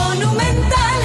Monumental.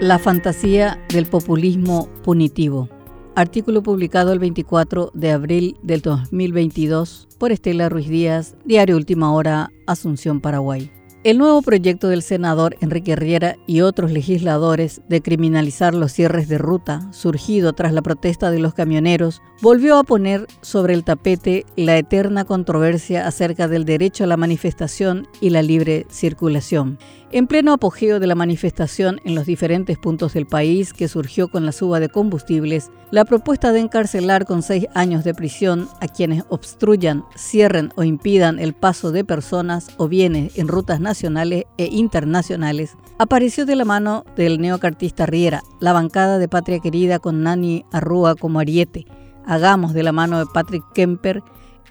La fantasía del populismo punitivo. Artículo publicado el 24 de abril del 2022 por Estela Ruiz Díaz, Diario Última Hora, Asunción, Paraguay. El nuevo proyecto del senador Enrique Riera y otros legisladores de criminalizar los cierres de ruta, surgido tras la protesta de los camioneros, volvió a poner sobre el tapete la eterna controversia acerca del derecho a la manifestación y la libre circulación. En pleno apogeo de la manifestación en los diferentes puntos del país que surgió con la suba de combustibles, la propuesta de encarcelar con seis años de prisión a quienes obstruyan, cierren o impidan el paso de personas o bienes en rutas nacionales e internacionales apareció de la mano del neocartista Riera, la bancada de Patria Querida con Nani Arrúa como ariete, Hagamos de la mano de Patrick Kemper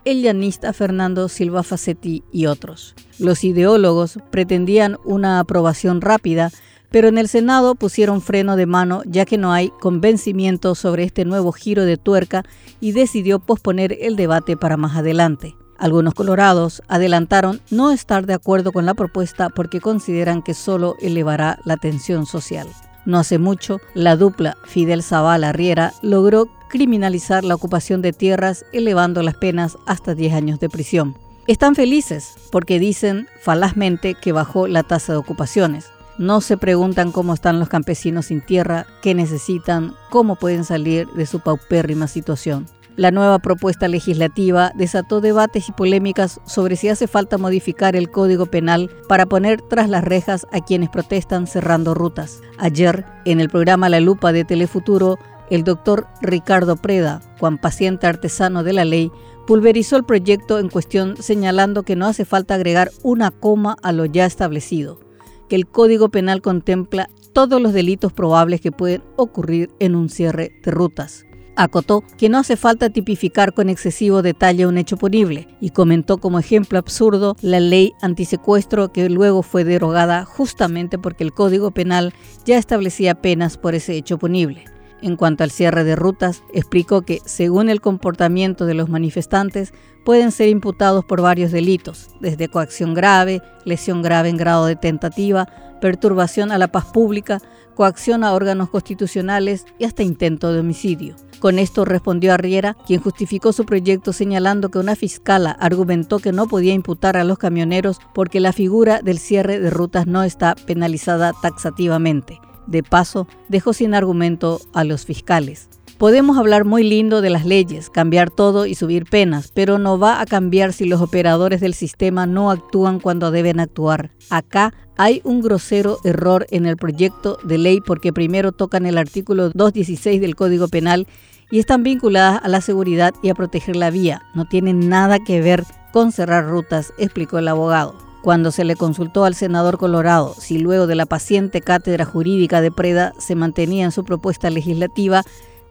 el llanista Fernando Silva Facetti y otros. Los ideólogos pretendían una aprobación rápida, pero en el Senado pusieron freno de mano ya que no hay convencimiento sobre este nuevo giro de tuerca y decidió posponer el debate para más adelante. Algunos colorados adelantaron no estar de acuerdo con la propuesta porque consideran que solo elevará la tensión social. No hace mucho, la dupla Fidel Zavala Riera logró criminalizar la ocupación de tierras elevando las penas hasta 10 años de prisión. Están felices porque dicen falazmente que bajó la tasa de ocupaciones. No se preguntan cómo están los campesinos sin tierra, qué necesitan, cómo pueden salir de su paupérrima situación. La nueva propuesta legislativa desató debates y polémicas sobre si hace falta modificar el Código Penal para poner tras las rejas a quienes protestan cerrando rutas. Ayer, en el programa La Lupa de Telefuturo, el doctor Ricardo Preda, Juan paciente artesano de la ley, pulverizó el proyecto en cuestión señalando que no hace falta agregar una coma a lo ya establecido, que el Código Penal contempla todos los delitos probables que pueden ocurrir en un cierre de rutas. Acotó que no hace falta tipificar con excesivo detalle un hecho punible y comentó como ejemplo absurdo la ley antisecuestro que luego fue derogada justamente porque el Código Penal ya establecía penas por ese hecho punible. En cuanto al cierre de rutas, explicó que, según el comportamiento de los manifestantes, pueden ser imputados por varios delitos, desde coacción grave, lesión grave en grado de tentativa, perturbación a la paz pública, coacción a órganos constitucionales y hasta intento de homicidio. Con esto respondió Arriera, quien justificó su proyecto señalando que una fiscala argumentó que no podía imputar a los camioneros porque la figura del cierre de rutas no está penalizada taxativamente. De paso, dejó sin argumento a los fiscales. Podemos hablar muy lindo de las leyes, cambiar todo y subir penas, pero no va a cambiar si los operadores del sistema no actúan cuando deben actuar. Acá hay un grosero error en el proyecto de ley porque primero tocan el artículo 216 del Código Penal y están vinculadas a la seguridad y a proteger la vía. No tienen nada que ver con cerrar rutas, explicó el abogado. Cuando se le consultó al senador Colorado si luego de la paciente cátedra jurídica de Preda se mantenía en su propuesta legislativa,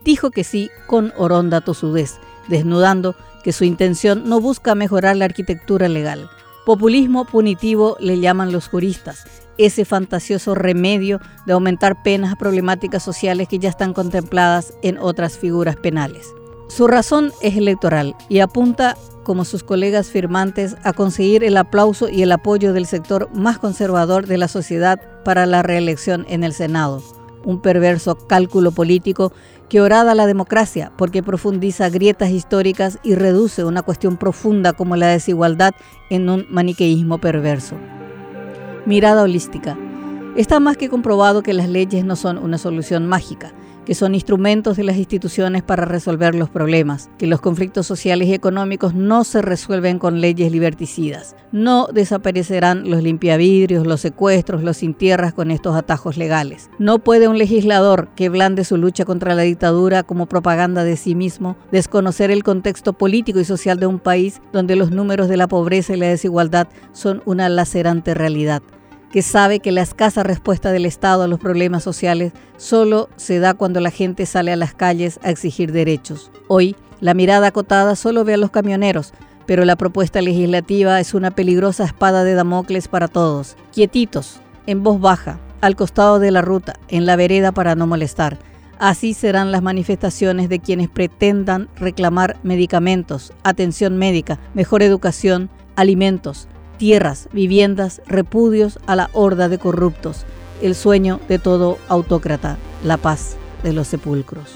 dijo que sí con oronda tosudez, desnudando que su intención no busca mejorar la arquitectura legal. Populismo punitivo le llaman los juristas, ese fantasioso remedio de aumentar penas a problemáticas sociales que ya están contempladas en otras figuras penales. Su razón es electoral y apunta, como sus colegas firmantes, a conseguir el aplauso y el apoyo del sector más conservador de la sociedad para la reelección en el Senado. Un perverso cálculo político que orada la democracia porque profundiza grietas históricas y reduce una cuestión profunda como la desigualdad en un maniqueísmo perverso. Mirada holística. Está más que comprobado que las leyes no son una solución mágica que son instrumentos de las instituciones para resolver los problemas, que los conflictos sociales y económicos no se resuelven con leyes liberticidas. No desaparecerán los limpiavidrios, los secuestros, los sin con estos atajos legales. No puede un legislador que blande su lucha contra la dictadura como propaganda de sí mismo desconocer el contexto político y social de un país donde los números de la pobreza y la desigualdad son una lacerante realidad que sabe que la escasa respuesta del Estado a los problemas sociales solo se da cuando la gente sale a las calles a exigir derechos. Hoy, la mirada acotada solo ve a los camioneros, pero la propuesta legislativa es una peligrosa espada de Damocles para todos. Quietitos, en voz baja, al costado de la ruta, en la vereda para no molestar. Así serán las manifestaciones de quienes pretendan reclamar medicamentos, atención médica, mejor educación, alimentos, tierras, viviendas, repudios a la horda de corruptos, el sueño de todo autócrata, la paz de los sepulcros.